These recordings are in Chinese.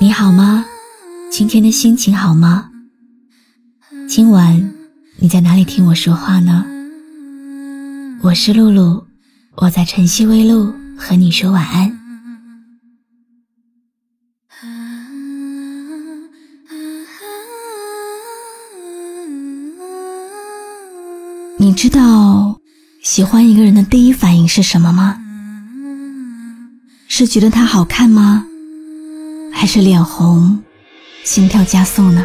你好吗？今天的心情好吗？今晚你在哪里听我说话呢？我是露露，我在晨曦微露和你说晚安。你知道喜欢一个人的第一反应是什么吗？是觉得他好看吗？还是脸红、心跳加速呢？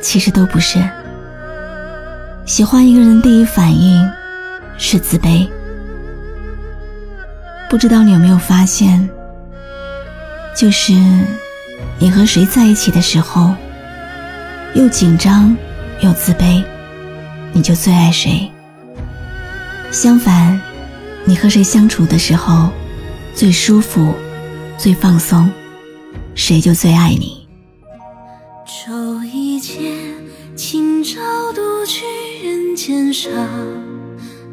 其实都不是。喜欢一个人第一反应是自卑。不知道你有没有发现，就是你和谁在一起的时候，又紧张又自卑，你就最爱谁。相反，你和谁相处的时候，最舒服。最放松，谁就最爱你。愁一剑，今朝独去人间少。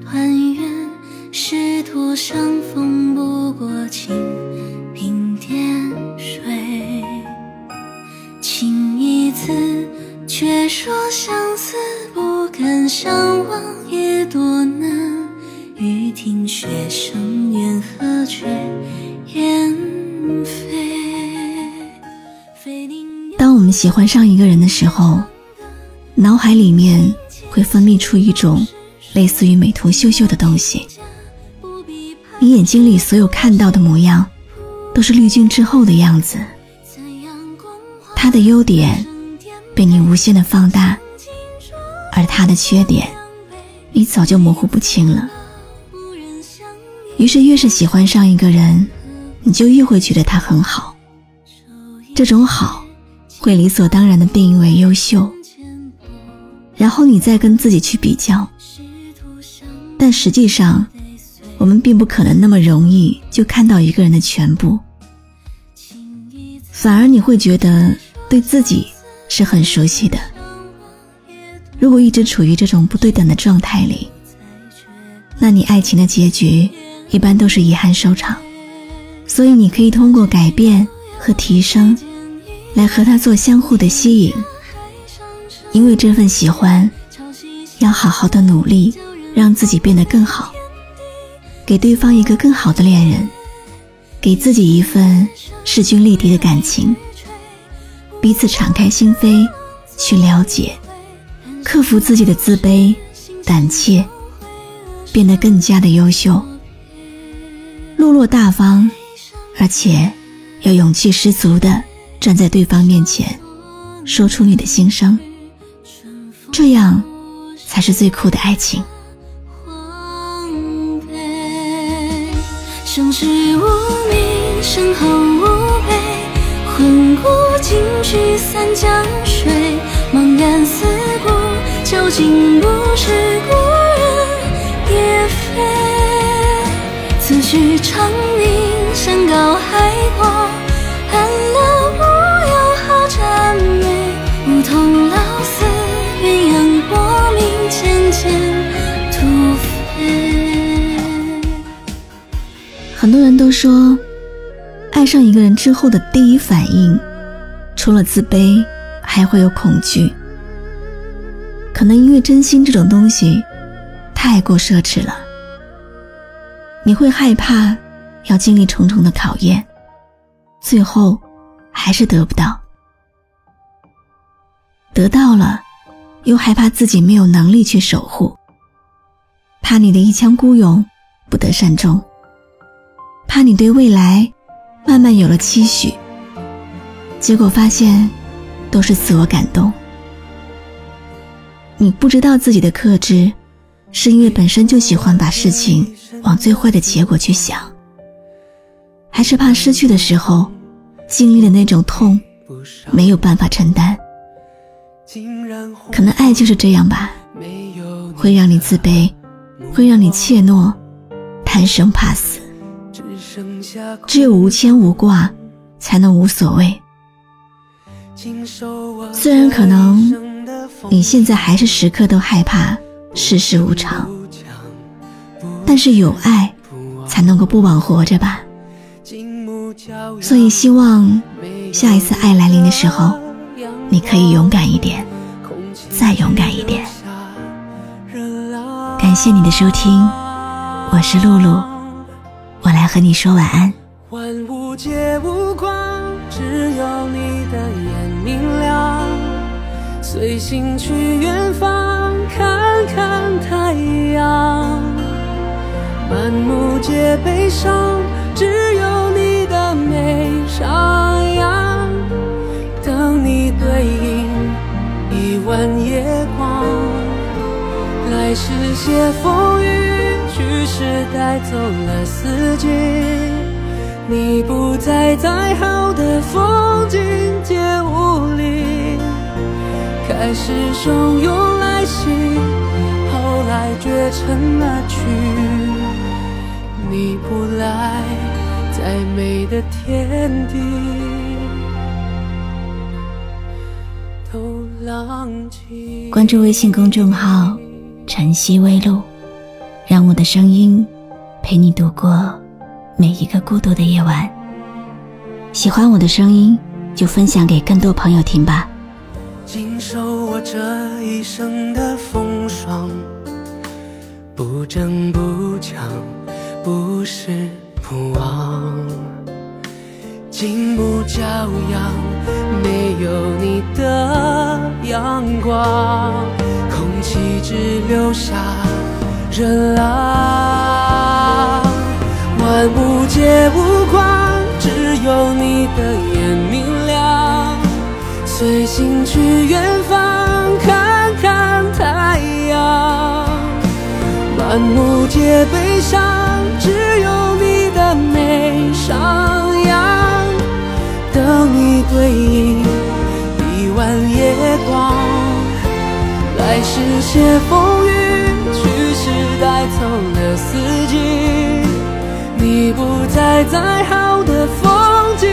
团圆是多相逢不过情鬓点水。情一字，却说相思不敢相忘也多难。欲听雪声缘何去？当我们喜欢上一个人的时候，脑海里面会分泌出一种类似于美图秀秀的东西。你眼睛里所有看到的模样，都是滤镜之后的样子。他的优点被你无限的放大，而他的缺点，你早就模糊不清了。于是，越是喜欢上一个人。你就越会觉得他很好，这种好会理所当然的定义为优秀，然后你再跟自己去比较，但实际上，我们并不可能那么容易就看到一个人的全部，反而你会觉得对自己是很熟悉的。如果一直处于这种不对等的状态里，那你爱情的结局一般都是遗憾收场。所以，你可以通过改变和提升，来和他做相互的吸引。因为这份喜欢，要好好的努力，让自己变得更好，给对方一个更好的恋人，给自己一份势均力敌的感情，彼此敞开心扉去了解，克服自己的自卑、胆怯，变得更加的优秀，落落大方。而且，要勇气十足的站在对方面前，说出你的心声，这样才是最酷的爱情。生之无名，身后无悲，魂骨尽去三江水，茫然四顾，究竟不是故人也非，此去长宁。山高海阔，安乐无忧好赞美，梧桐老死，鸳鸯过命，渐渐突飞。很多人都说，爱上一个人之后的第一反应，除了自卑，还会有恐惧。可能因为真心这种东西太过奢侈了，你会害怕。要经历重重的考验，最后还是得不到。得到了，又害怕自己没有能力去守护，怕你的一腔孤勇不得善终，怕你对未来慢慢有了期许，结果发现都是自我感动。你不知道自己的克制，是因为本身就喜欢把事情往最坏的结果去想。还是怕失去的时候，经历的那种痛，没有办法承担。可能爱就是这样吧，会让你自卑，会让你怯懦，贪生怕死。只有无牵无挂，才能无所谓。虽然可能你现在还是时刻都害怕世事无常，但是有爱，才能够不枉活着吧。所以，希望下一次爱来临的时候，你可以勇敢一点，再勇敢一点。感谢你的收听，我是露露，我来和你说晚安。万物皆无光，只有你的眼明亮。随心去远方，看看太阳。满目皆悲伤，只有上扬。等你对影一弯夜光。来时携风雨，去时带走了四季。你不在，再好的风景皆无力。开始汹涌来袭，后来绝尘而去。你不来，再美的天地都浪迹。关注微信公众号。晨曦微露，让我的声音陪你度过每一个孤独的夜晚。喜欢我的声音，就分享给更多朋友听吧。经受我这一生的风霜，不争不抢，不是不忘。金木骄阳，没有你的阳光。空气只留下热浪，万物皆无光，只有你的眼明亮。随心去远方，看看太阳。满目皆悲伤，对影一弯夜光。来时携风雨，去时带走了四季。你不在，再好的风景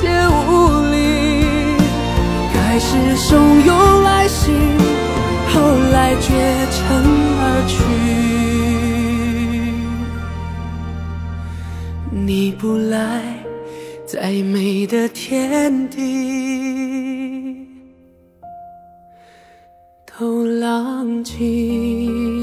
皆无力。开始汹涌来袭，后来绝尘而去。你不来，再美的天地。都浪迹。